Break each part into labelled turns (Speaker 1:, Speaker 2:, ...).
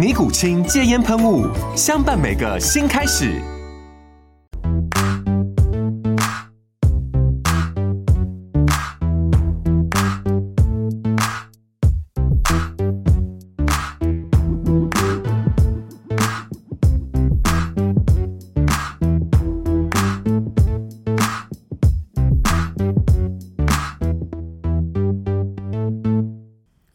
Speaker 1: 尼古清戒烟喷雾，相伴每个新开始。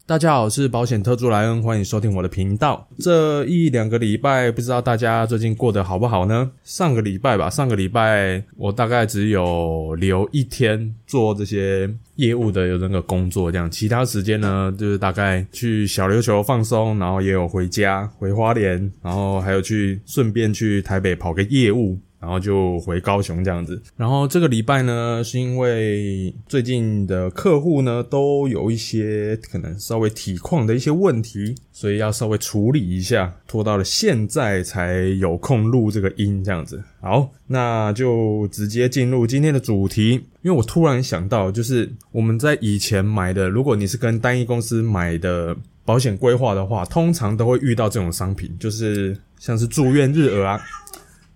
Speaker 2: 大家好，我是保险特助莱恩，欢迎收听我的频道。这一两个礼拜，不知道大家最近过得好不好呢？上个礼拜吧，上个礼拜我大概只有留一天做这些业务的有那个工作，这样其他时间呢，就是大概去小琉球放松，然后也有回家回花莲，然后还有去顺便去台北跑个业务。然后就回高雄这样子。然后这个礼拜呢，是因为最近的客户呢都有一些可能稍微体况的一些问题，所以要稍微处理一下，拖到了现在才有空录这个音这样子。好，那就直接进入今天的主题。因为我突然想到，就是我们在以前买的，如果你是跟单一公司买的保险规划的话，通常都会遇到这种商品，就是像是住院日额啊，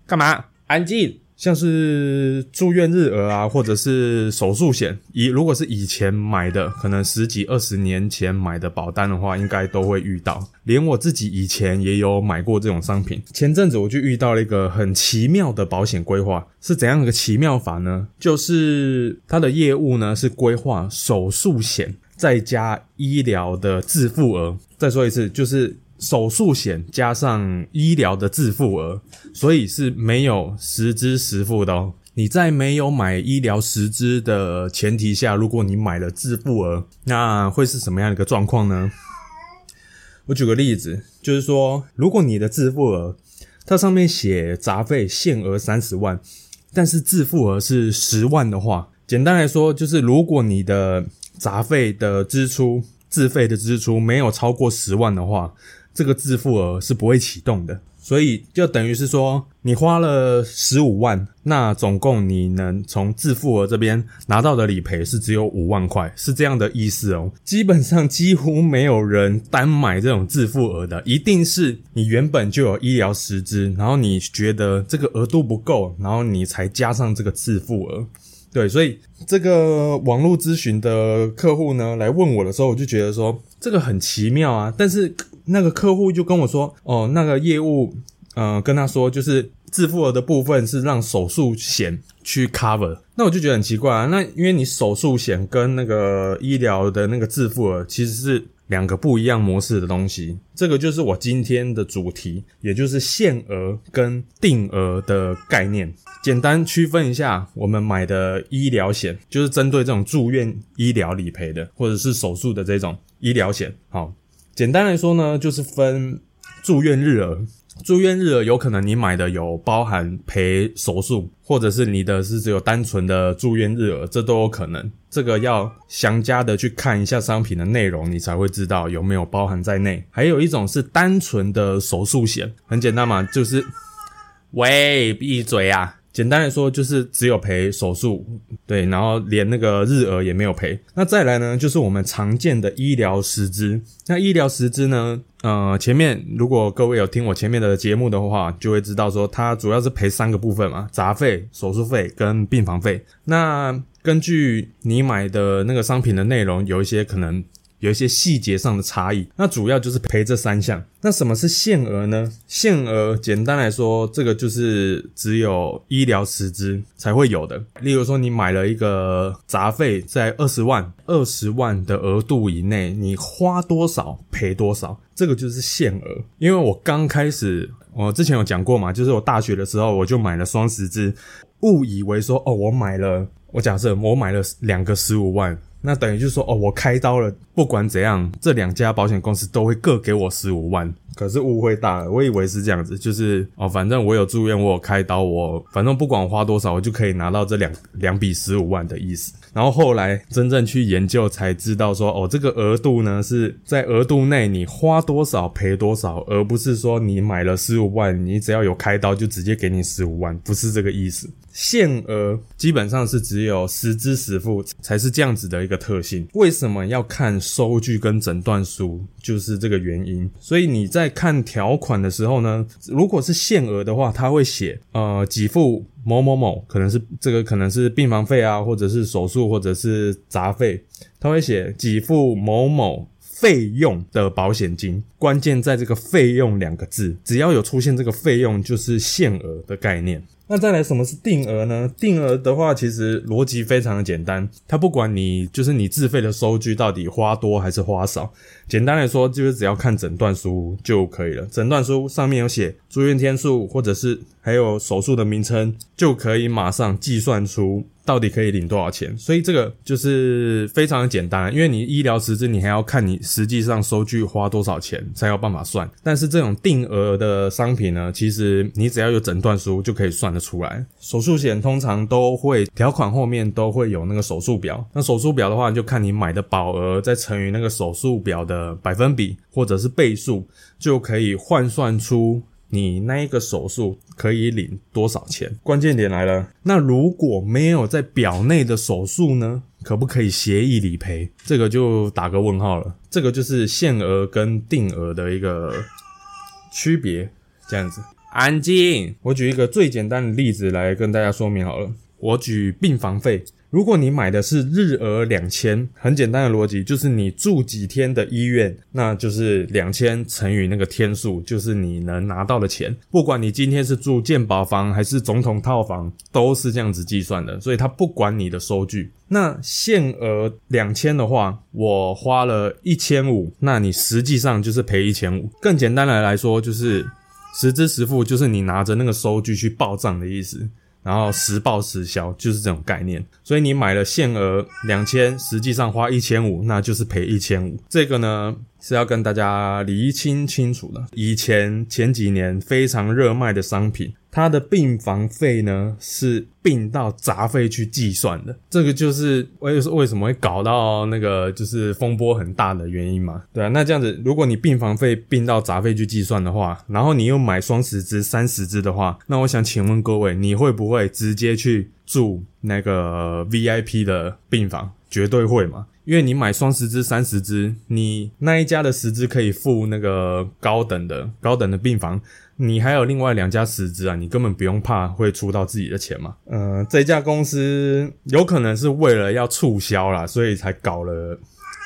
Speaker 2: 干嘛？安静，像是住院日额啊，或者是手术险，以如果是以前买的，可能十几二十年前买的保单的话，应该都会遇到。连我自己以前也有买过这种商品。前阵子我就遇到了一个很奇妙的保险规划，是怎样一个奇妙法呢？就是它的业务呢是规划手术险再加医疗的自付额。再说一次，就是。手术险加上医疗的自付额，所以是没有实支实付的哦。你在没有买医疗实支的前提下，如果你买了自付额，那会是什么样的一个状况呢？我举个例子，就是说，如果你的自付额它上面写杂费限额三十万，但是自付额是十万的话，简单来说，就是如果你的杂费的支出、自费的支出没有超过十万的话，这个自付额是不会启动的，所以就等于是说，你花了十五万，那总共你能从自付额这边拿到的理赔是只有五万块，是这样的意思哦。基本上几乎没有人单买这种自付额的，一定是你原本就有医疗实支，然后你觉得这个额度不够，然后你才加上这个自付额。对，所以这个网络咨询的客户呢来问我的时候，我就觉得说这个很奇妙啊，但是。那个客户就跟我说：“哦，那个业务，呃，跟他说就是自付额的部分是让手术险去 cover。那我就觉得很奇怪啊。那因为你手术险跟那个医疗的那个自付额其实是两个不一样模式的东西。这个就是我今天的主题，也就是限额跟定额的概念。简单区分一下，我们买的医疗险就是针对这种住院医疗理赔的，或者是手术的这种医疗险。好。”简单来说呢，就是分住院日额。住院日额有可能你买的有包含赔手术，或者是你的是只有单纯的住院日额，这都有可能。这个要详加的去看一下商品的内容，你才会知道有没有包含在内。还有一种是单纯的手术险，很简单嘛，就是喂，闭嘴啊！简单来说，就是只有赔手术，对，然后连那个日额也没有赔。那再来呢，就是我们常见的医疗实支。那医疗实支呢，呃，前面如果各位有听我前面的节目的话，就会知道说，它主要是赔三个部分嘛：杂费、手术费跟病房费。那根据你买的那个商品的内容，有一些可能有一些细节上的差异。那主要就是赔这三项。那什么是限额呢？限额简单来说，这个就是只有医疗实支才会有的。例如说，你买了一个杂费在二十万，二十万的额度以内，你花多少赔多少，这个就是限额。因为我刚开始，我之前有讲过嘛，就是我大学的时候我就买了双十支，误以为说哦，我买了，我假设我买了两个十五万。那等于就是说，哦，我开刀了，不管怎样，这两家保险公司都会各给我十五万。可是误会大了，我以为是这样子，就是哦，反正我有住院，我有开刀，我反正不管花多少，我就可以拿到这两两笔十五万的意思。然后后来真正去研究才知道说，哦，这个额度呢是在额度内你花多少赔多少，而不是说你买了十五万，你只要有开刀就直接给你十五万，不是这个意思。限额基本上是只有实支实付才是这样子的一个特性。为什么要看收据跟诊断书？就是这个原因。所以你在看条款的时候呢，如果是限额的话，他会写呃给付。某某某可能是这个可能是病房费啊，或者是手术，或者是杂费，他会写给付某某费用的保险金，关键在这个费用两个字，只要有出现这个费用，就是限额的概念。那再来，什么是定额呢？定额的话，其实逻辑非常的简单，它不管你就是你自费的收据到底花多还是花少，简单来说就是只要看诊断书就可以了。诊断书上面有写住院天数，或者是还有手术的名称，就可以马上计算出。到底可以领多少钱？所以这个就是非常的简单，因为你医疗实质你还要看你实际上收据花多少钱才有办法算。但是这种定额的商品呢，其实你只要有诊断书就可以算得出来。手术险通常都会条款后面都会有那个手术表，那手术表的话就看你买的保额再乘以那个手术表的百分比或者是倍数，就可以换算出。你那一个手术可以领多少钱？关键点来了，那如果没有在表内的手术呢？可不可以协议理赔？这个就打个问号了。这个就是限额跟定额的一个区别。这样子，安静。我举一个最简单的例子来跟大家说明好了。我举病房费。如果你买的是日额两千，很简单的逻辑就是你住几天的医院，那就是两千乘以那个天数，就是你能拿到的钱。不管你今天是住健保房还是总统套房，都是这样子计算的。所以他不管你的收据。那限额两千的话，我花了一千五，那你实际上就是赔一千五。更简单的来说，就是实支实付，就是你拿着那个收据去报账的意思。然后实报实销就是这种概念，所以你买了限额两千，实际上花一千五，那就是赔一千五。这个呢？是要跟大家厘清清楚的。以前前几年非常热卖的商品，它的病房费呢是并到杂费去计算的。这个就是为为什么会搞到那个就是风波很大的原因嘛？对啊，那这样子，如果你病房费并到杂费去计算的话，然后你又买双十支、三十支的话，那我想请问各位，你会不会直接去住那个 VIP 的病房？绝对会嘛？因为你买双十支、三十支，你那一家的十支可以付那个高等的、高等的病房，你还有另外两家十支啊，你根本不用怕会出到自己的钱嘛。嗯，这家公司有可能是为了要促销啦，所以才搞了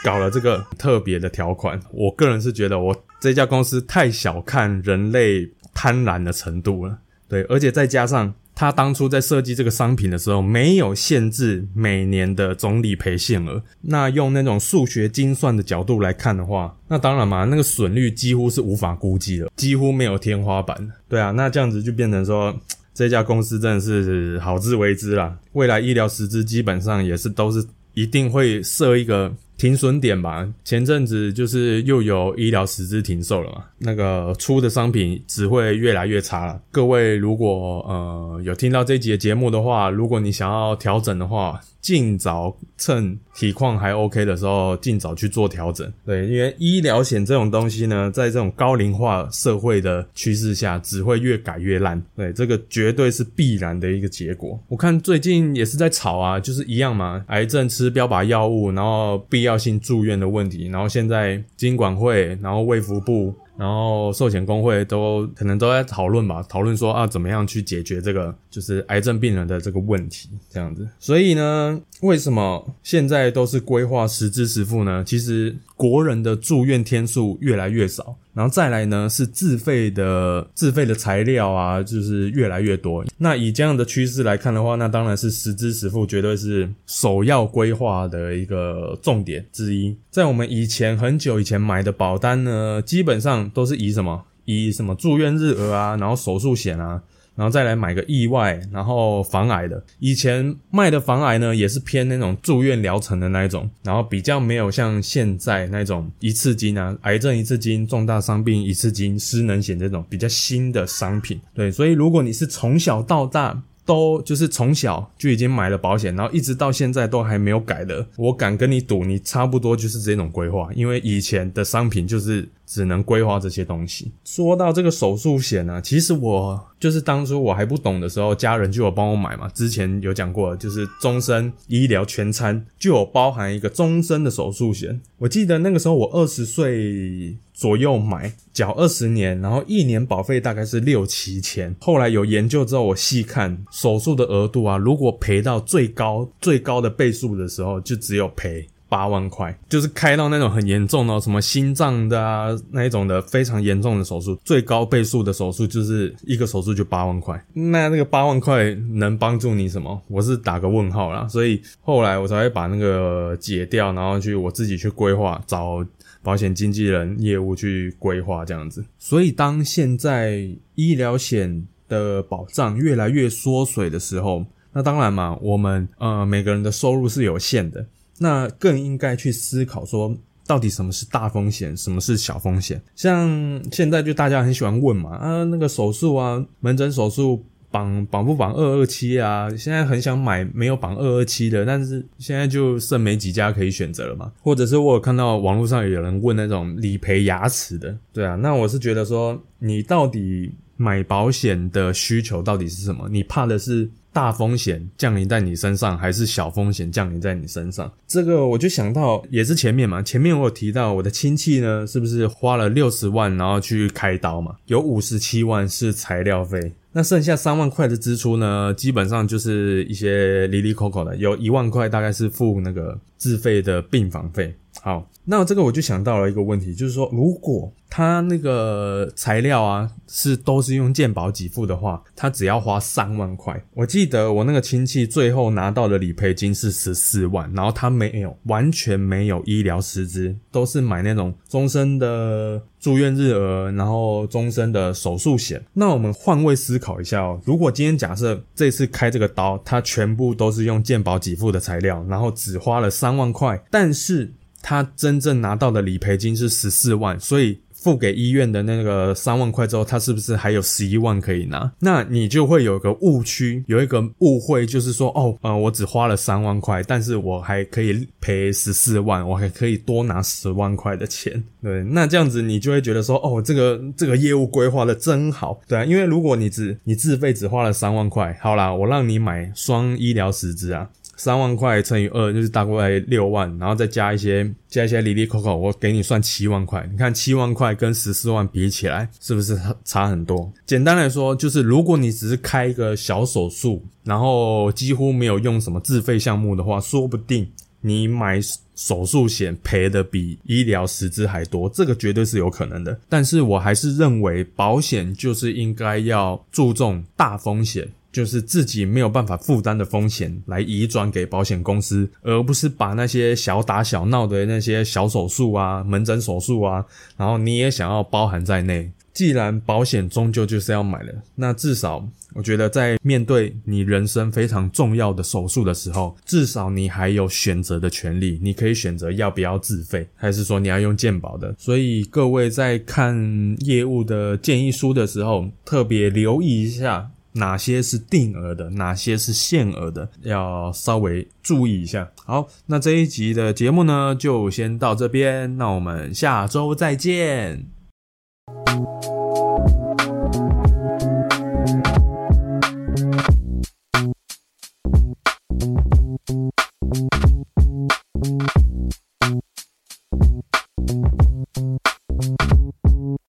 Speaker 2: 搞了这个特别的条款。我个人是觉得，我这家公司太小看人类贪婪的程度了。对，而且再加上。他当初在设计这个商品的时候，没有限制每年的总理赔限额。那用那种数学精算的角度来看的话，那当然嘛，那个损率几乎是无法估计的，几乎没有天花板。对啊，那这样子就变成说，这家公司真的是好自为之啦。未来医疗实质基本上也是都是一定会设一个。停损点吧，前阵子就是又有医疗实质停售了嘛，那个出的商品只会越来越差了。各位如果呃有听到这集的节目的话，如果你想要调整的话，尽早趁体况还 OK 的时候，尽早去做调整。对，因为医疗险这种东西呢，在这种高龄化社会的趋势下，只会越改越烂。对，这个绝对是必然的一个结果。我看最近也是在吵啊，就是一样嘛，癌症吃标靶药物，然后必必要性住院的问题，然后现在金管会，然后卫福部。然后寿险工会都可能都在讨论吧，讨论说啊，怎么样去解决这个就是癌症病人的这个问题，这样子。所以呢，为什么现在都是规划实支实付呢？其实国人的住院天数越来越少。然后再来呢，是自费的自费的材料啊，就是越来越多。那以这样的趋势来看的话，那当然是实支实付绝对是首要规划的一个重点之一。在我们以前很久以前买的保单呢，基本上都是以什么以什么住院日额啊，然后手术险啊。然后再来买个意外，然后防癌的。以前卖的防癌呢，也是偏那种住院疗程的那一种，然后比较没有像现在那种一次金啊，癌症一次金、重大伤病一次金、失能险这种比较新的商品。对，所以如果你是从小到大都就是从小就已经买了保险，然后一直到现在都还没有改的，我敢跟你赌，你差不多就是这种规划，因为以前的商品就是。只能规划这些东西。说到这个手术险呢，其实我就是当初我还不懂的时候，家人就有帮我买嘛。之前有讲过，就是终身医疗全餐就有包含一个终身的手术险。我记得那个时候我二十岁左右买，缴二十年，然后一年保费大概是六七千。后来有研究之后，我细看手术的额度啊，如果赔到最高最高的倍数的时候，就只有赔。八万块，就是开到那种很严重的，什么心脏的啊那一种的非常严重的手术，最高倍数的手术就是一个手术就八万块。那那个八万块能帮助你什么？我是打个问号啦。所以后来我才会把那个解掉，然后去我自己去规划，找保险经纪人业务去规划这样子。所以当现在医疗险的保障越来越缩水的时候，那当然嘛，我们呃每个人的收入是有限的。那更应该去思考说，到底什么是大风险，什么是小风险？像现在就大家很喜欢问嘛，啊，那个手术啊，门诊手术绑绑不绑二二七啊？现在很想买没有绑二二七的，但是现在就剩没几家可以选择了嘛。或者是我有看到网络上有人问那种理赔牙齿的，对啊，那我是觉得说，你到底买保险的需求到底是什么？你怕的是？大风险降临在你身上，还是小风险降临在你身上？这个我就想到，也是前面嘛。前面我有提到，我的亲戚呢，是不是花了六十万，然后去开刀嘛？有五十七万是材料费，那剩下三万块的支出呢，基本上就是一些离离口口的，有一万块大概是付那个自费的病房费。好，那这个我就想到了一个问题，就是说，如果他那个材料啊是都是用健保给付的话，他只要花三万块。我记得我那个亲戚最后拿到的理赔金是十四万，然后他没有完全没有医疗师资，都是买那种终身的住院日额，然后终身的手术险。那我们换位思考一下哦，如果今天假设这次开这个刀，他全部都是用健保给付的材料，然后只花了三万块，但是他真正拿到的理赔金是十四万，所以付给医院的那个三万块之后，他是不是还有十一万可以拿？那你就会有个误区，有一个误会，就是说，哦，呃，我只花了三万块，但是我还可以赔十四万，我还可以多拿十万块的钱。对，那这样子你就会觉得说，哦，这个这个业务规划的真好，对啊，因为如果你只你自费只花了三万块，好啦，我让你买双医疗实质啊。三万块乘以二就是大概六万，然后再加一些加一些里里扣扣，我给你算七万块。你看七万块跟十四万比起来，是不是差很多？简单来说，就是如果你只是开一个小手术，然后几乎没有用什么自费项目的话，说不定你买手术险赔的比医疗实质还多，这个绝对是有可能的。但是我还是认为保险就是应该要注重大风险。就是自己没有办法负担的风险来移转给保险公司，而不是把那些小打小闹的那些小手术啊、门诊手术啊，然后你也想要包含在内。既然保险终究就是要买的，那至少我觉得在面对你人生非常重要的手术的时候，至少你还有选择的权利，你可以选择要不要自费，还是说你要用健保的。所以各位在看业务的建议书的时候，特别留意一下。哪些是定额的，哪些是限额的，要稍微注意一下。好，那这一集的节目呢，就先到这边，那我们下周再见。